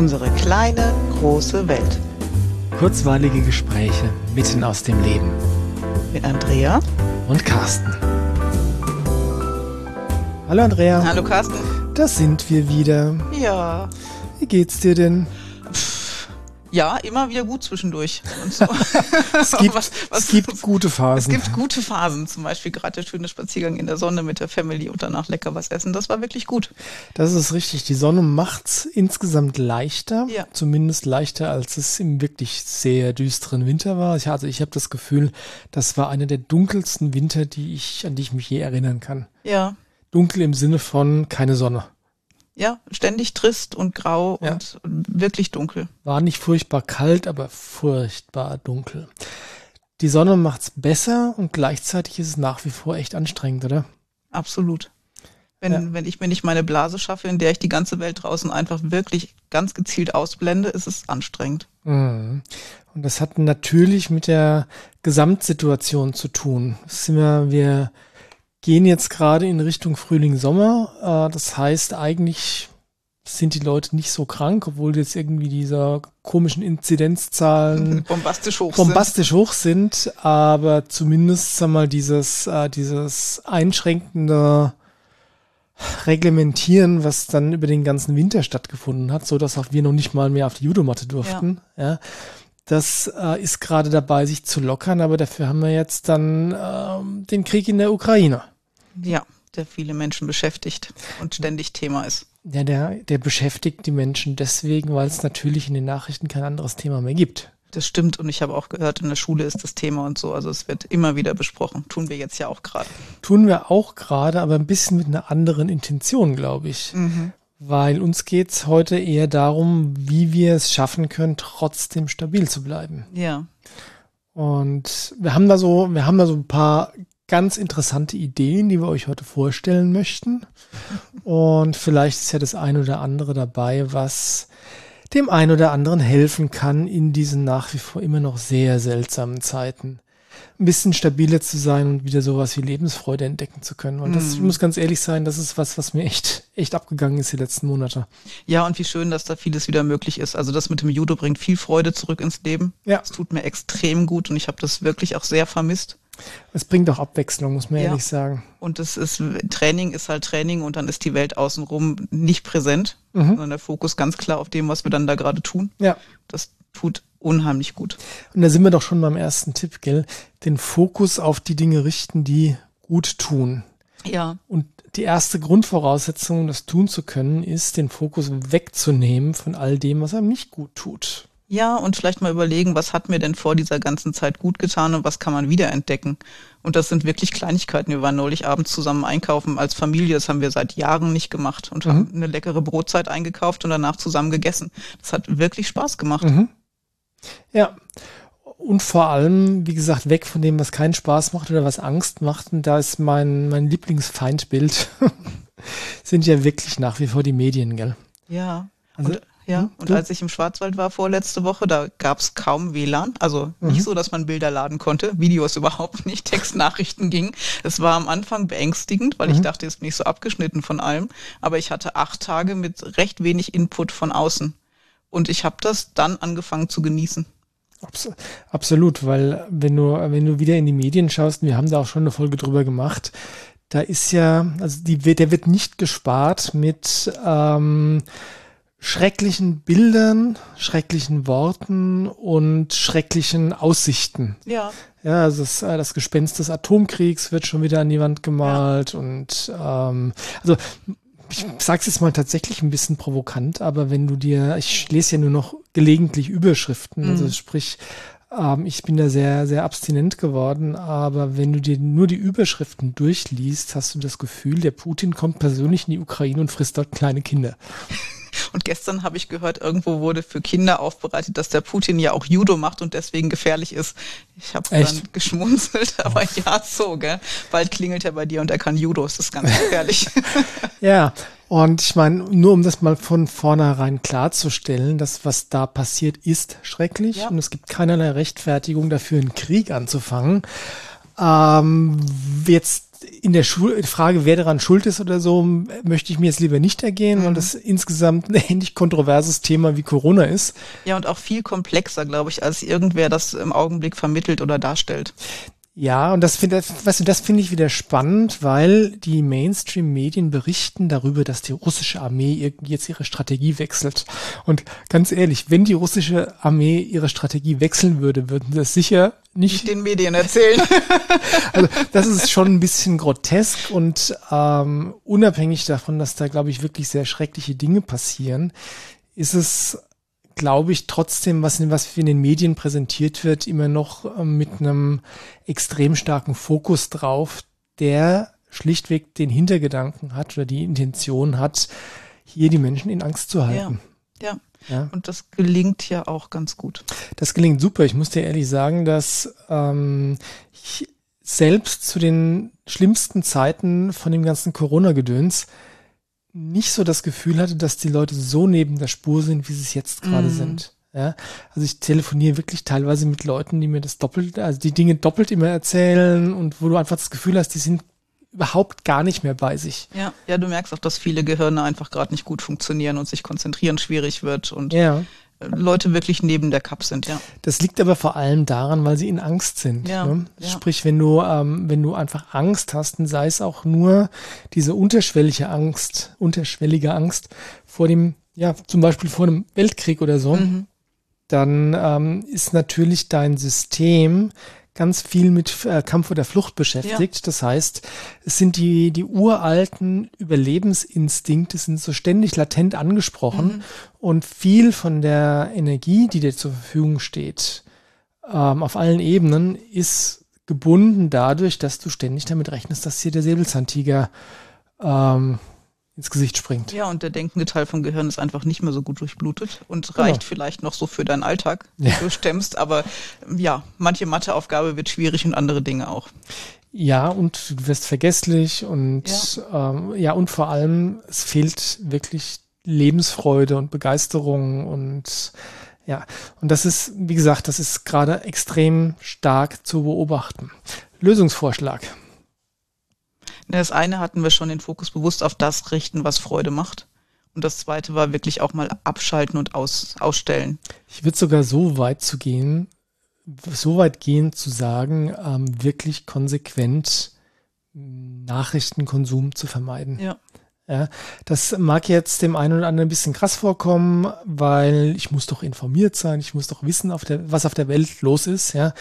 Unsere kleine, große Welt. Kurzweilige Gespräche mitten aus dem Leben. Mit Andrea und Carsten. Hallo Andrea. Hallo Carsten. Da sind wir wieder. Ja. Wie geht's dir denn? Ja, immer wieder gut zwischendurch. So. es gibt, was, was, es gibt gute Phasen. Es gibt gute Phasen. Zum Beispiel gerade der schöne Spaziergang in der Sonne mit der Family und danach lecker was essen. Das war wirklich gut. Das ist richtig. Die Sonne macht's insgesamt leichter. Ja. Zumindest leichter, als es im wirklich sehr düsteren Winter war. Ich, also ich habe das Gefühl, das war einer der dunkelsten Winter, die ich, an die ich mich je erinnern kann. Ja. Dunkel im Sinne von keine Sonne ja, ständig trist und grau ja. und wirklich dunkel. War nicht furchtbar kalt, aber furchtbar dunkel. Die Sonne macht's besser und gleichzeitig ist es nach wie vor echt anstrengend, oder? Absolut. Wenn, ja. wenn ich mir nicht meine Blase schaffe, in der ich die ganze Welt draußen einfach wirklich ganz gezielt ausblende, ist es anstrengend. Mhm. Und das hat natürlich mit der Gesamtsituation zu tun. Das sind wir, wir gehen jetzt gerade in Richtung Frühling, Sommer. Äh, das heißt, eigentlich sind die Leute nicht so krank, obwohl jetzt irgendwie diese komischen Inzidenzzahlen bombastisch hoch bombastisch sind. hoch sind, aber zumindest sag mal dieses äh, dieses einschränkende Reglementieren, was dann über den ganzen Winter stattgefunden hat, so dass auch wir noch nicht mal mehr auf die Judomatte durften. Ja. ja das äh, ist gerade dabei, sich zu lockern, aber dafür haben wir jetzt dann äh, den Krieg in der Ukraine. Ja, der viele Menschen beschäftigt und ständig Thema ist. Ja, der, der beschäftigt die Menschen deswegen, weil es natürlich in den Nachrichten kein anderes Thema mehr gibt. Das stimmt und ich habe auch gehört, in der Schule ist das Thema und so. Also es wird immer wieder besprochen. Tun wir jetzt ja auch gerade. Tun wir auch gerade, aber ein bisschen mit einer anderen Intention, glaube ich. Mhm. Weil uns geht's heute eher darum, wie wir es schaffen können, trotzdem stabil zu bleiben. Ja. Und wir haben da so, wir haben da so ein paar ganz interessante Ideen, die wir euch heute vorstellen möchten. Und vielleicht ist ja das ein oder andere dabei, was dem einen oder anderen helfen kann in diesen nach wie vor immer noch sehr seltsamen Zeiten. Ein bisschen stabiler zu sein und wieder sowas wie Lebensfreude entdecken zu können. Und das mm. muss ganz ehrlich sein, das ist was, was mir echt, echt abgegangen ist die letzten Monate. Ja, und wie schön, dass da vieles wieder möglich ist. Also das mit dem Judo bringt viel Freude zurück ins Leben. Ja. Es tut mir extrem gut und ich habe das wirklich auch sehr vermisst. Es bringt auch Abwechslung, muss man ja. ehrlich sagen. Und es ist, Training ist halt Training und dann ist die Welt außenrum nicht präsent, mhm. sondern der Fokus ganz klar auf dem, was wir dann da gerade tun. Ja. Das tut unheimlich gut. Und da sind wir doch schon beim ersten Tipp, gell? Den Fokus auf die Dinge richten, die gut tun. Ja. Und die erste Grundvoraussetzung, um das tun zu können, ist, den Fokus wegzunehmen von all dem, was einem nicht gut tut. Ja, und vielleicht mal überlegen, was hat mir denn vor dieser ganzen Zeit gut getan und was kann man wiederentdecken. Und das sind wirklich Kleinigkeiten. Wir waren neulich abends zusammen einkaufen als Familie. Das haben wir seit Jahren nicht gemacht und mhm. haben eine leckere Brotzeit eingekauft und danach zusammen gegessen. Das hat wirklich Spaß gemacht. Mhm. Ja. Und vor allem, wie gesagt, weg von dem, was keinen Spaß macht oder was Angst macht. Und da ist mein, mein Lieblingsfeindbild, sind ja wirklich nach wie vor die Medien, gell? Ja. Also, und ja, hm? und als ich im Schwarzwald war vorletzte Woche, da gab es kaum WLAN. Also mhm. nicht so, dass man Bilder laden konnte, Videos überhaupt nicht, Textnachrichten ging. Es war am Anfang beängstigend, weil mhm. ich dachte, es ist nicht so abgeschnitten von allem. Aber ich hatte acht Tage mit recht wenig Input von außen. Und ich habe das dann angefangen zu genießen. Absolut, weil wenn du, wenn du wieder in die Medien schaust, wir haben da auch schon eine Folge drüber gemacht, da ist ja, also die, der wird nicht gespart mit ähm, schrecklichen Bildern, schrecklichen Worten und schrecklichen Aussichten. Ja. Ja, also das, äh, das Gespenst des Atomkriegs wird schon wieder an die Wand gemalt ja. und ähm, also ich sag's jetzt mal tatsächlich ein bisschen provokant, aber wenn du dir, ich lese ja nur noch gelegentlich Überschriften, also mhm. also sprich, ähm, ich bin da sehr, sehr abstinent geworden, aber wenn du dir nur die Überschriften durchliest, hast du das Gefühl, der Putin kommt persönlich in die Ukraine und frisst dort kleine Kinder. Und gestern habe ich gehört, irgendwo wurde für Kinder aufbereitet, dass der Putin ja auch Judo macht und deswegen gefährlich ist. Ich habe dann geschmunzelt, aber oh. ja, so, gell? Bald klingelt er bei dir und er kann Judo, das ist ganz gefährlich. ja, und ich meine, nur um das mal von vornherein klarzustellen, das, was da passiert, ist schrecklich ja. und es gibt keinerlei Rechtfertigung dafür, einen Krieg anzufangen. Ähm, jetzt in der Schul Frage, wer daran schuld ist oder so, möchte ich mir jetzt lieber nicht ergehen, mhm. weil das insgesamt ein ähnlich kontroverses Thema wie Corona ist. Ja, und auch viel komplexer, glaube ich, als irgendwer das im Augenblick vermittelt oder darstellt. Ja, und das finde weißt du, das finde ich wieder spannend, weil die Mainstream-Medien berichten darüber, dass die russische Armee irgendwie jetzt ihre Strategie wechselt. Und ganz ehrlich, wenn die russische Armee ihre Strategie wechseln würde, würden sie das sicher nicht, nicht den Medien erzählen. also das ist schon ein bisschen grotesk und ähm, unabhängig davon, dass da, glaube ich, wirklich sehr schreckliche Dinge passieren, ist es glaube ich, trotzdem, was, in, was in den Medien präsentiert wird, immer noch äh, mit einem extrem starken Fokus drauf, der schlichtweg den Hintergedanken hat oder die Intention hat, hier die Menschen in Angst zu halten. Ja, ja. ja. Und das gelingt ja auch ganz gut. Das gelingt super. Ich muss dir ehrlich sagen, dass ähm, ich selbst zu den schlimmsten Zeiten von dem ganzen Corona-Gedöns nicht so das Gefühl hatte, dass die Leute so neben der Spur sind, wie sie es jetzt gerade mm. sind. Ja, also ich telefoniere wirklich teilweise mit Leuten, die mir das doppelt, also die Dinge doppelt immer erzählen und wo du einfach das Gefühl hast, die sind überhaupt gar nicht mehr bei sich. Ja, ja, du merkst auch, dass viele Gehirne einfach gerade nicht gut funktionieren und sich konzentrieren schwierig wird und ja. Leute wirklich neben der Cup sind, ja. Das liegt aber vor allem daran, weil sie in Angst sind. Ja, ne? ja. Sprich, wenn du, ähm, wenn du einfach Angst hast, dann sei es auch nur diese unterschwellige Angst, unterschwellige Angst vor dem, ja, zum Beispiel vor einem Weltkrieg oder so, mhm. dann ähm, ist natürlich dein System ganz viel mit äh, Kampf oder Flucht beschäftigt. Ja. Das heißt, es sind die, die uralten Überlebensinstinkte sind so ständig latent angesprochen mhm. und viel von der Energie, die dir zur Verfügung steht, ähm, auf allen Ebenen, ist gebunden dadurch, dass du ständig damit rechnest, dass hier der Säbelzahntiger ähm, ins Gesicht springt. Ja, und der denkende Teil vom Gehirn ist einfach nicht mehr so gut durchblutet und genau. reicht vielleicht noch so für deinen Alltag, ja. du stemmst. Aber ja, manche Matheaufgabe wird schwierig und andere Dinge auch. Ja, und du wirst vergesslich und ja. Ähm, ja, und vor allem, es fehlt wirklich Lebensfreude und Begeisterung und ja, und das ist, wie gesagt, das ist gerade extrem stark zu beobachten. Lösungsvorschlag. Das eine hatten wir schon den Fokus bewusst auf das richten, was Freude macht. Und das zweite war wirklich auch mal abschalten und aus, ausstellen. Ich würde sogar so weit zu gehen, so weit gehen zu sagen, ähm, wirklich konsequent Nachrichtenkonsum zu vermeiden. Ja. Ja, das mag jetzt dem einen oder anderen ein bisschen krass vorkommen, weil ich muss doch informiert sein, ich muss doch wissen, auf der, was auf der Welt los ist, ja.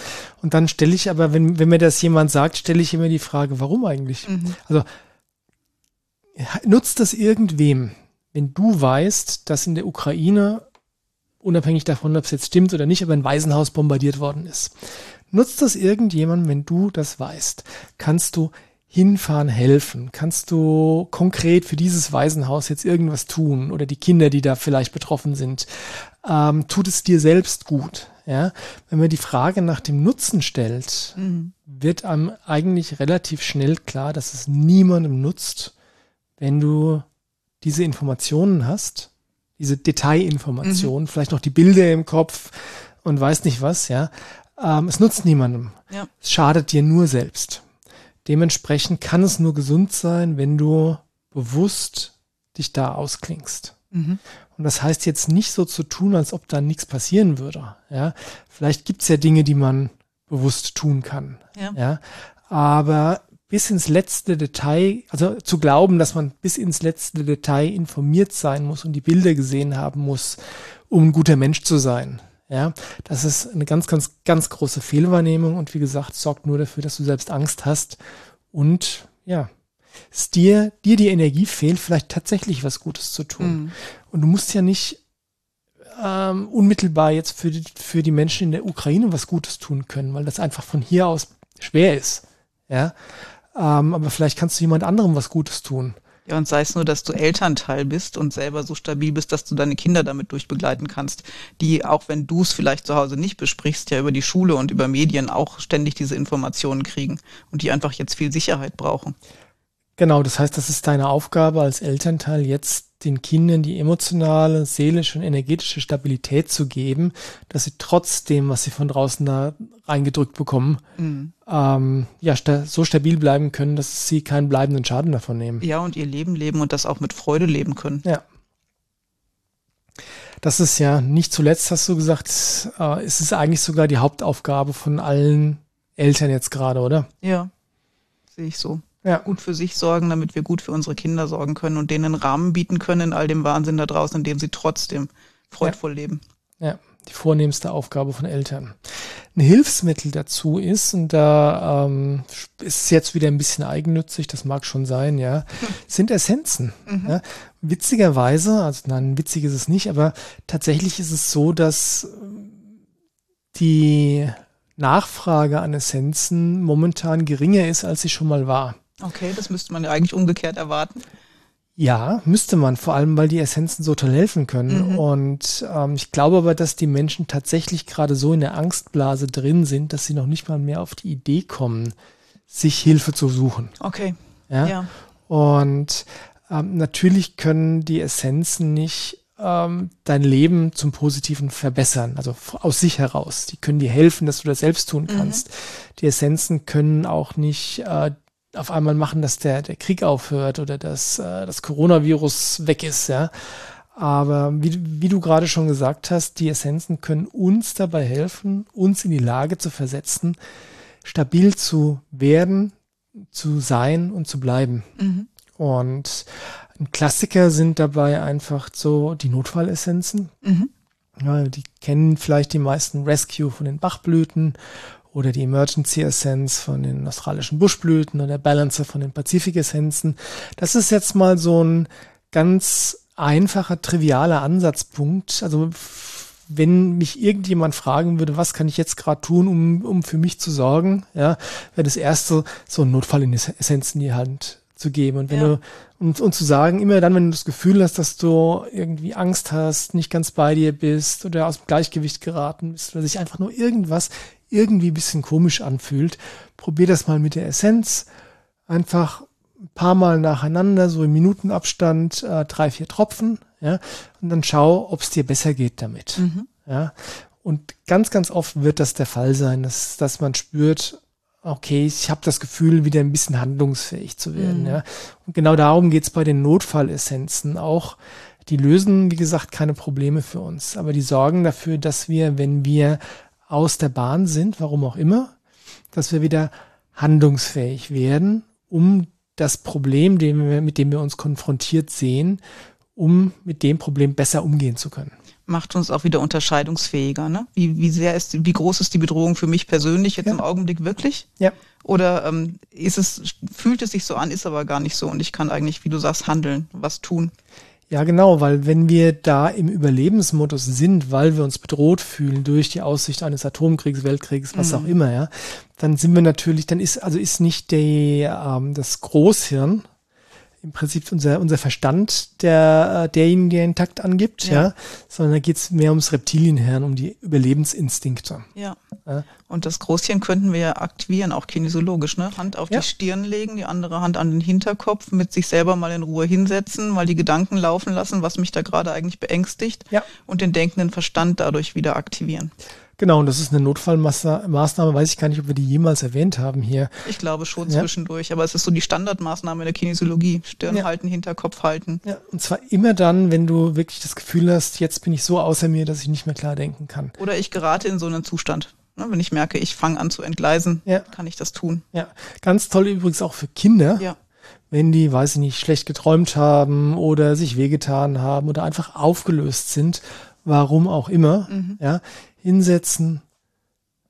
Und dann stelle ich aber, wenn, wenn mir das jemand sagt, stelle ich immer die Frage, warum eigentlich? Mhm. Also nutzt das irgendwem, wenn du weißt, dass in der Ukraine, unabhängig davon, ob es jetzt stimmt oder nicht, aber ein Waisenhaus bombardiert worden ist. Nutzt das irgendjemand, wenn du das weißt? Kannst du hinfahren helfen? Kannst du konkret für dieses Waisenhaus jetzt irgendwas tun oder die Kinder, die da vielleicht betroffen sind? Ähm, tut es dir selbst gut? Ja, wenn man die Frage nach dem Nutzen stellt, mhm. wird einem eigentlich relativ schnell klar, dass es niemandem nutzt, wenn du diese Informationen hast, diese Detailinformationen, mhm. vielleicht noch die Bilder im Kopf und weiß nicht was, ja. Ähm, es nutzt niemandem. Ja. Es schadet dir nur selbst. Dementsprechend kann es nur gesund sein, wenn du bewusst dich da ausklingst. Mhm. Und das heißt jetzt nicht so zu tun, als ob da nichts passieren würde. Ja, vielleicht gibt es ja Dinge, die man bewusst tun kann. Ja. ja, aber bis ins letzte Detail, also zu glauben, dass man bis ins letzte Detail informiert sein muss und die Bilder gesehen haben muss, um ein guter Mensch zu sein. Ja, das ist eine ganz, ganz, ganz große Fehlwahrnehmung und wie gesagt, sorgt nur dafür, dass du selbst Angst hast und ja, es dir, dir die Energie fehlt, vielleicht tatsächlich was Gutes zu tun. Mhm. Und du musst ja nicht ähm, unmittelbar jetzt für die, für die Menschen in der Ukraine was Gutes tun können, weil das einfach von hier aus schwer ist. Ja, ähm, aber vielleicht kannst du jemand anderem was Gutes tun. Ja, und sei es nur, dass du Elternteil bist und selber so stabil bist, dass du deine Kinder damit durchbegleiten kannst, die, auch wenn du es vielleicht zu Hause nicht besprichst, ja über die Schule und über Medien auch ständig diese Informationen kriegen und die einfach jetzt viel Sicherheit brauchen. Genau, das heißt, das ist deine Aufgabe als Elternteil jetzt den Kindern die emotionale, seelische und energetische Stabilität zu geben, dass sie trotzdem, was sie von draußen da reingedrückt bekommen, mhm. ähm, ja, sta so stabil bleiben können, dass sie keinen bleibenden Schaden davon nehmen. Ja, und ihr Leben leben und das auch mit Freude leben können. Ja. Das ist ja nicht zuletzt, hast du gesagt, äh, ist es eigentlich sogar die Hauptaufgabe von allen Eltern jetzt gerade, oder? Ja, sehe ich so ja. gut für sich sorgen, damit wir gut für unsere Kinder sorgen können und denen einen Rahmen bieten können in all dem Wahnsinn da draußen, in dem sie trotzdem freudvoll ja. leben. Ja, die vornehmste Aufgabe von Eltern. Ein Hilfsmittel dazu ist, und da ähm, ist es jetzt wieder ein bisschen eigennützig, das mag schon sein, ja, sind Essenzen. Mhm. Ja. Witzigerweise, also nein, witzig ist es nicht, aber tatsächlich ist es so, dass die Nachfrage an Essenzen momentan geringer ist, als sie schon mal war. Okay, das müsste man ja eigentlich umgekehrt erwarten. Ja, müsste man, vor allem weil die Essenzen so toll helfen können. Mhm. Und ähm, ich glaube aber, dass die Menschen tatsächlich gerade so in der Angstblase drin sind, dass sie noch nicht mal mehr auf die Idee kommen, sich Hilfe zu suchen. Okay. Ja. ja. Und ähm, natürlich können die Essenzen nicht ähm, dein Leben zum Positiven verbessern, also aus sich heraus. Die können dir helfen, dass du das selbst tun mhm. kannst. Mhm. Die Essenzen können auch nicht äh, auf einmal machen, dass der, der Krieg aufhört oder dass äh, das Coronavirus weg ist, ja. Aber wie, wie du gerade schon gesagt hast, die Essenzen können uns dabei helfen, uns in die Lage zu versetzen, stabil zu werden, zu sein und zu bleiben. Mhm. Und ein Klassiker sind dabei einfach so die Notfallessenzen. Mhm. Ja, die kennen vielleicht die meisten Rescue von den Bachblüten oder die Emergency Essence von den australischen Buschblüten oder Balancer von den Pazifik-Essenzen. Das ist jetzt mal so ein ganz einfacher, trivialer Ansatzpunkt. Also wenn mich irgendjemand fragen würde, was kann ich jetzt gerade tun, um, um für mich zu sorgen, ja, wäre das erste so ein Notfall in Essenz in die Hand zu geben. Und wenn ja. du und, und zu sagen, immer dann, wenn du das Gefühl hast, dass du irgendwie Angst hast, nicht ganz bei dir bist oder aus dem Gleichgewicht geraten bist oder sich einfach nur irgendwas irgendwie ein bisschen komisch anfühlt, probier das mal mit der Essenz. Einfach ein paar Mal nacheinander, so im Minutenabstand, äh, drei, vier Tropfen, ja, und dann schau, ob es dir besser geht damit. Mhm. Ja. Und ganz, ganz oft wird das der Fall sein, dass, dass man spürt, okay, ich habe das Gefühl, wieder ein bisschen handlungsfähig zu werden. Mhm. Ja. Und genau darum geht's bei den Notfallessenzen auch. Die lösen, wie gesagt, keine Probleme für uns, aber die sorgen dafür, dass wir, wenn wir aus der Bahn sind, warum auch immer, dass wir wieder handlungsfähig werden, um das Problem, dem wir, mit dem wir uns konfrontiert sehen, um mit dem Problem besser umgehen zu können. Macht uns auch wieder unterscheidungsfähiger, ne? Wie, wie sehr ist, wie groß ist die Bedrohung für mich persönlich jetzt ja. im Augenblick wirklich? Ja. Oder ähm, ist es, fühlt es sich so an, ist aber gar nicht so und ich kann eigentlich, wie du sagst, handeln, was tun. Ja, genau, weil wenn wir da im Überlebensmodus sind, weil wir uns bedroht fühlen durch die Aussicht eines Atomkriegs, Weltkriegs, was mhm. auch immer, ja, dann sind wir natürlich, dann ist, also ist nicht der, ähm, das Großhirn, im Prinzip unser, unser Verstand, der äh, der den Takt angibt, ja, ja sondern da geht es mehr ums Reptilienhirn, um die Überlebensinstinkte. Ja. ja. Und das Großhirn könnten wir ja aktivieren, auch kinesiologisch, ne? Hand auf ja. die Stirn legen, die andere Hand an den Hinterkopf, mit sich selber mal in Ruhe hinsetzen, mal die Gedanken laufen lassen, was mich da gerade eigentlich beängstigt ja. und den denkenden Verstand dadurch wieder aktivieren. Genau, und das ist eine Notfallmaßnahme, weiß ich gar nicht, ob wir die jemals erwähnt haben hier. Ich glaube schon ja. zwischendurch, aber es ist so die Standardmaßnahme in der Kinesiologie. Stirn ja. halten, Hinterkopf halten. Ja, und zwar immer dann, wenn du wirklich das Gefühl hast, jetzt bin ich so außer mir, dass ich nicht mehr klar denken kann. Oder ich gerate in so einen Zustand. Ne, wenn ich merke, ich fange an zu entgleisen, ja. kann ich das tun. Ja, ganz toll übrigens auch für Kinder. Ja. Wenn die, weiß ich nicht, schlecht geträumt haben oder sich wehgetan haben oder einfach aufgelöst sind, warum auch immer, mhm. ja, hinsetzen,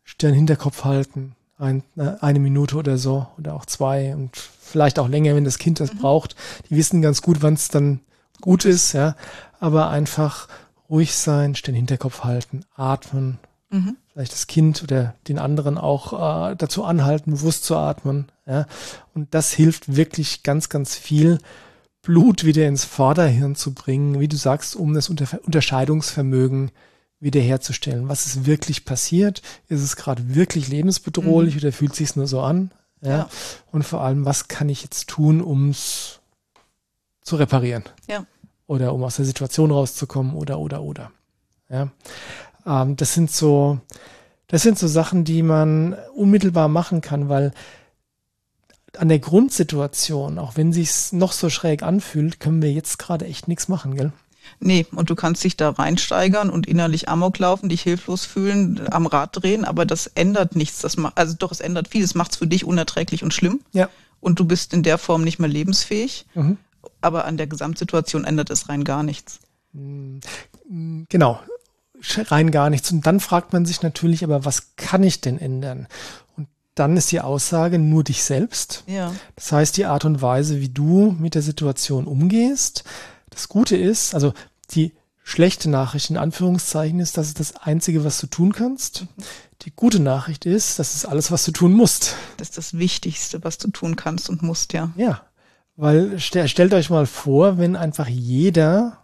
Stirn Hinterkopf halten, ein, äh, eine Minute oder so oder auch zwei und vielleicht auch länger, wenn das Kind das mhm. braucht. Die wissen ganz gut, wann es dann gut ist, ja. Aber einfach ruhig sein, Stirn Hinterkopf halten, atmen, mhm. vielleicht das Kind oder den anderen auch äh, dazu anhalten, bewusst zu atmen, ja. Und das hilft wirklich ganz, ganz viel, Blut wieder ins Vorderhirn zu bringen, wie du sagst, um das Unter Unterscheidungsvermögen wiederherzustellen. Was ist wirklich passiert? Ist es gerade wirklich lebensbedrohlich mhm. oder fühlt sich nur so an? Ja? ja? Und vor allem, was kann ich jetzt tun, um es zu reparieren? Ja. oder um aus der Situation rauszukommen oder oder oder. Ja, ähm, das sind so, das sind so Sachen, die man unmittelbar machen kann, weil an der Grundsituation, auch wenn sich's noch so schräg anfühlt, können wir jetzt gerade echt nichts machen, gell? Nee, und du kannst dich da reinsteigern und innerlich Amok laufen, dich hilflos fühlen, am Rad drehen, aber das ändert nichts. Das macht, also doch, es ändert viel. Es macht es für dich unerträglich und schlimm. Ja. Und du bist in der Form nicht mehr lebensfähig. Mhm. Aber an der Gesamtsituation ändert es rein gar nichts. Genau, rein gar nichts. Und dann fragt man sich natürlich, aber was kann ich denn ändern? Und dann ist die Aussage nur dich selbst. Ja. Das heißt, die Art und Weise, wie du mit der Situation umgehst. Das Gute ist, also die schlechte Nachricht in Anführungszeichen ist, das ist das Einzige, was du tun kannst. Die gute Nachricht ist, das ist alles, was du tun musst. Das ist das Wichtigste, was du tun kannst und musst, ja. Ja, weil stellt euch mal vor, wenn einfach jeder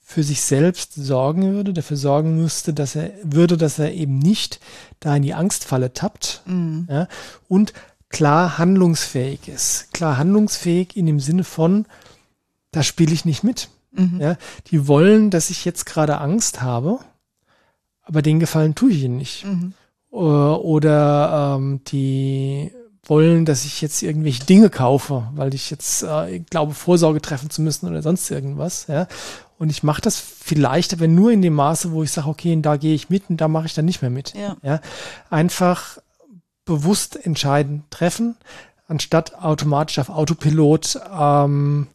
für sich selbst sorgen würde, dafür sorgen müsste, dass er würde, dass er eben nicht da in die Angstfalle tappt mhm. ja, und klar handlungsfähig ist. Klar handlungsfähig in dem Sinne von, da spiele ich nicht mit. Mhm. Ja, die wollen, dass ich jetzt gerade Angst habe, aber den Gefallen tue ich ihnen nicht. Mhm. Oder ähm, die wollen, dass ich jetzt irgendwelche Dinge kaufe, weil ich jetzt äh, glaube, Vorsorge treffen zu müssen oder sonst irgendwas. Ja? Und ich mache das vielleicht, aber nur in dem Maße, wo ich sage, okay, da gehe ich mit und da mache ich dann nicht mehr mit. Ja. ja. Einfach bewusst entscheiden, treffen, anstatt automatisch auf Autopilot ähm,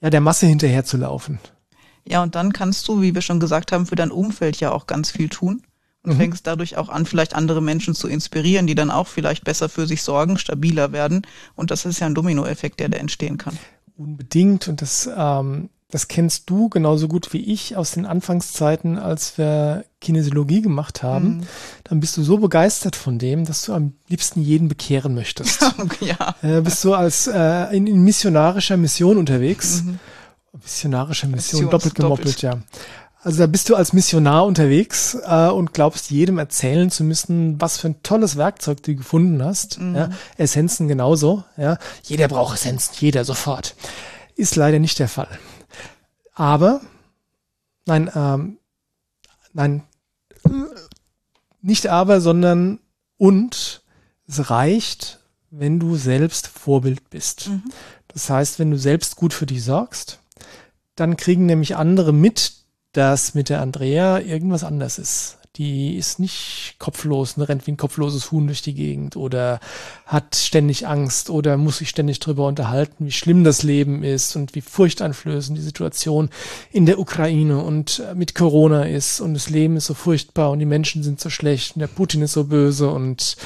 ja, der Masse hinterher zu laufen. Ja, und dann kannst du, wie wir schon gesagt haben, für dein Umfeld ja auch ganz viel tun. Und mhm. fängst dadurch auch an, vielleicht andere Menschen zu inspirieren, die dann auch vielleicht besser für sich sorgen, stabiler werden. Und das ist ja ein Dominoeffekt, der da entstehen kann. Unbedingt. Und das ähm, das kennst du genauso gut wie ich aus den Anfangszeiten, als wir Kinesiologie gemacht haben. Mhm. Dann bist du so begeistert von dem, dass du am liebsten jeden bekehren möchtest. ja. Äh, bist du als äh, in, in, missionarischer Mission unterwegs. Mhm. Missionarische Mission, doppelt gemoppelt, ja. Also da bist du als Missionar unterwegs äh, und glaubst jedem erzählen zu müssen, was für ein tolles Werkzeug du gefunden hast. Mhm. Ja, Essenzen genauso. Ja, jeder braucht Essenzen, jeder sofort. Ist leider nicht der Fall. Aber, nein, ähm, nein, nicht aber, sondern und es reicht, wenn du selbst Vorbild bist. Mhm. Das heißt, wenn du selbst gut für dich sorgst, dann kriegen nämlich andere mit, dass mit der Andrea irgendwas anders ist die ist nicht kopflos, ne, rennt wie ein kopfloses Huhn durch die Gegend oder hat ständig Angst oder muss sich ständig drüber unterhalten, wie schlimm das Leben ist und wie furchteinflößend die Situation in der Ukraine und äh, mit Corona ist und das Leben ist so furchtbar und die Menschen sind so schlecht und der Putin ist so böse und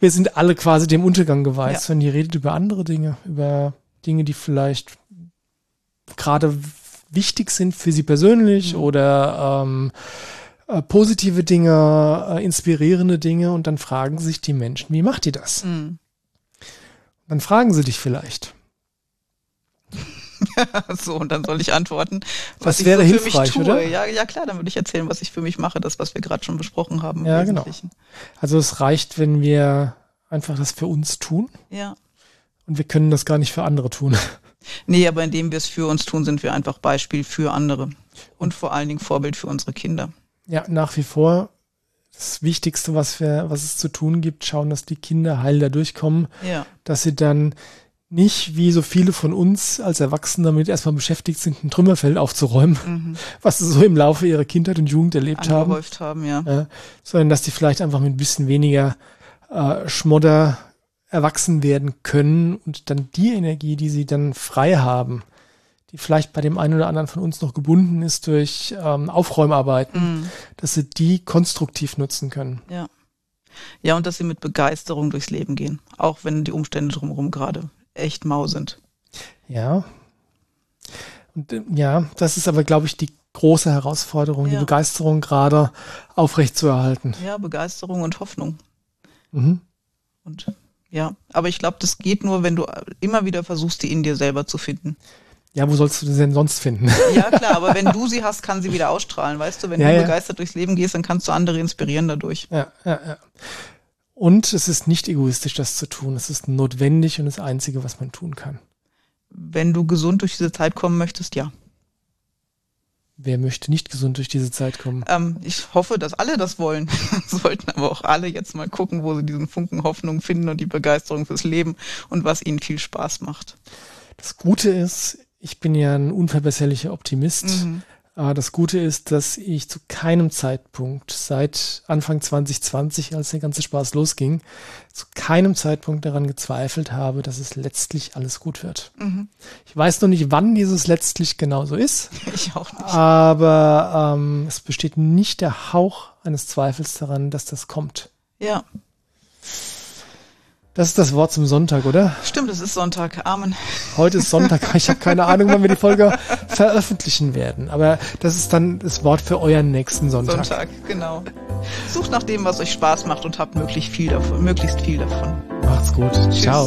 wir sind alle quasi dem Untergang geweiht, ja. wenn die redet über andere Dinge, über Dinge, die vielleicht gerade wichtig sind für sie persönlich mhm. oder ähm, äh, positive Dinge, äh, inspirierende Dinge und dann fragen sich die Menschen, wie macht ihr das? Mhm. Dann fragen sie dich vielleicht. so, und dann soll ich antworten. Was das wäre so hilfreich, oder? Ja, ja, klar, dann würde ich erzählen, was ich für mich mache, das, was wir gerade schon besprochen haben. Ja, genau. Also es reicht, wenn wir einfach das für uns tun. Ja. Und wir können das gar nicht für andere tun. Nee, aber indem wir es für uns tun, sind wir einfach Beispiel für andere. Und vor allen Dingen Vorbild für unsere Kinder ja, nach wie vor das Wichtigste, was wir, was es zu tun gibt, schauen, dass die Kinder heil da durchkommen, ja. dass sie dann nicht wie so viele von uns als Erwachsene damit erstmal beschäftigt sind, ein Trümmerfeld aufzuräumen, mhm. was sie so im Laufe ihrer Kindheit und Jugend erlebt haben. haben ja. ja. Sondern dass die vielleicht einfach mit ein bisschen weniger äh, Schmodder erwachsen werden können und dann die Energie, die sie dann frei haben, die vielleicht bei dem einen oder anderen von uns noch gebunden ist durch ähm, Aufräumarbeiten, mm. dass sie die konstruktiv nutzen können. Ja. Ja, und dass sie mit Begeisterung durchs Leben gehen, auch wenn die Umstände drumherum gerade echt mau sind. Ja. Und äh, ja, das ist aber, glaube ich, die große Herausforderung, ja. die Begeisterung gerade aufrechtzuerhalten. Ja, Begeisterung und Hoffnung. Mhm. Und ja, aber ich glaube, das geht nur, wenn du immer wieder versuchst, die in dir selber zu finden. Ja, wo sollst du sie denn sonst finden? Ja, klar, aber wenn du sie hast, kann sie wieder ausstrahlen, weißt du? Wenn ja, du ja. begeistert durchs Leben gehst, dann kannst du andere inspirieren dadurch. Ja, ja, ja. Und es ist nicht egoistisch, das zu tun. Es ist notwendig und das Einzige, was man tun kann. Wenn du gesund durch diese Zeit kommen möchtest, ja. Wer möchte nicht gesund durch diese Zeit kommen? Ähm, ich hoffe, dass alle das wollen. Sollten aber auch alle jetzt mal gucken, wo sie diesen Funken Hoffnung finden und die Begeisterung fürs Leben und was ihnen viel Spaß macht. Das Gute ist, ich bin ja ein unverbesserlicher Optimist. Mhm. Das Gute ist, dass ich zu keinem Zeitpunkt seit Anfang 2020, als der ganze Spaß losging, zu keinem Zeitpunkt daran gezweifelt habe, dass es letztlich alles gut wird. Mhm. Ich weiß noch nicht, wann dieses letztlich genauso ist. Ich auch nicht. Aber ähm, es besteht nicht der Hauch eines Zweifels daran, dass das kommt. Ja. Das ist das Wort zum Sonntag, oder? Stimmt, es ist Sonntag. Amen. Heute ist Sonntag. Ich habe keine Ahnung, wann wir die Folge veröffentlichen werden. Aber das ist dann das Wort für euren nächsten Sonntag. Sonntag, genau. Sucht nach dem, was euch Spaß macht und habt möglichst viel davon. Möglichst viel davon. Macht's gut. Tschüss. Ciao.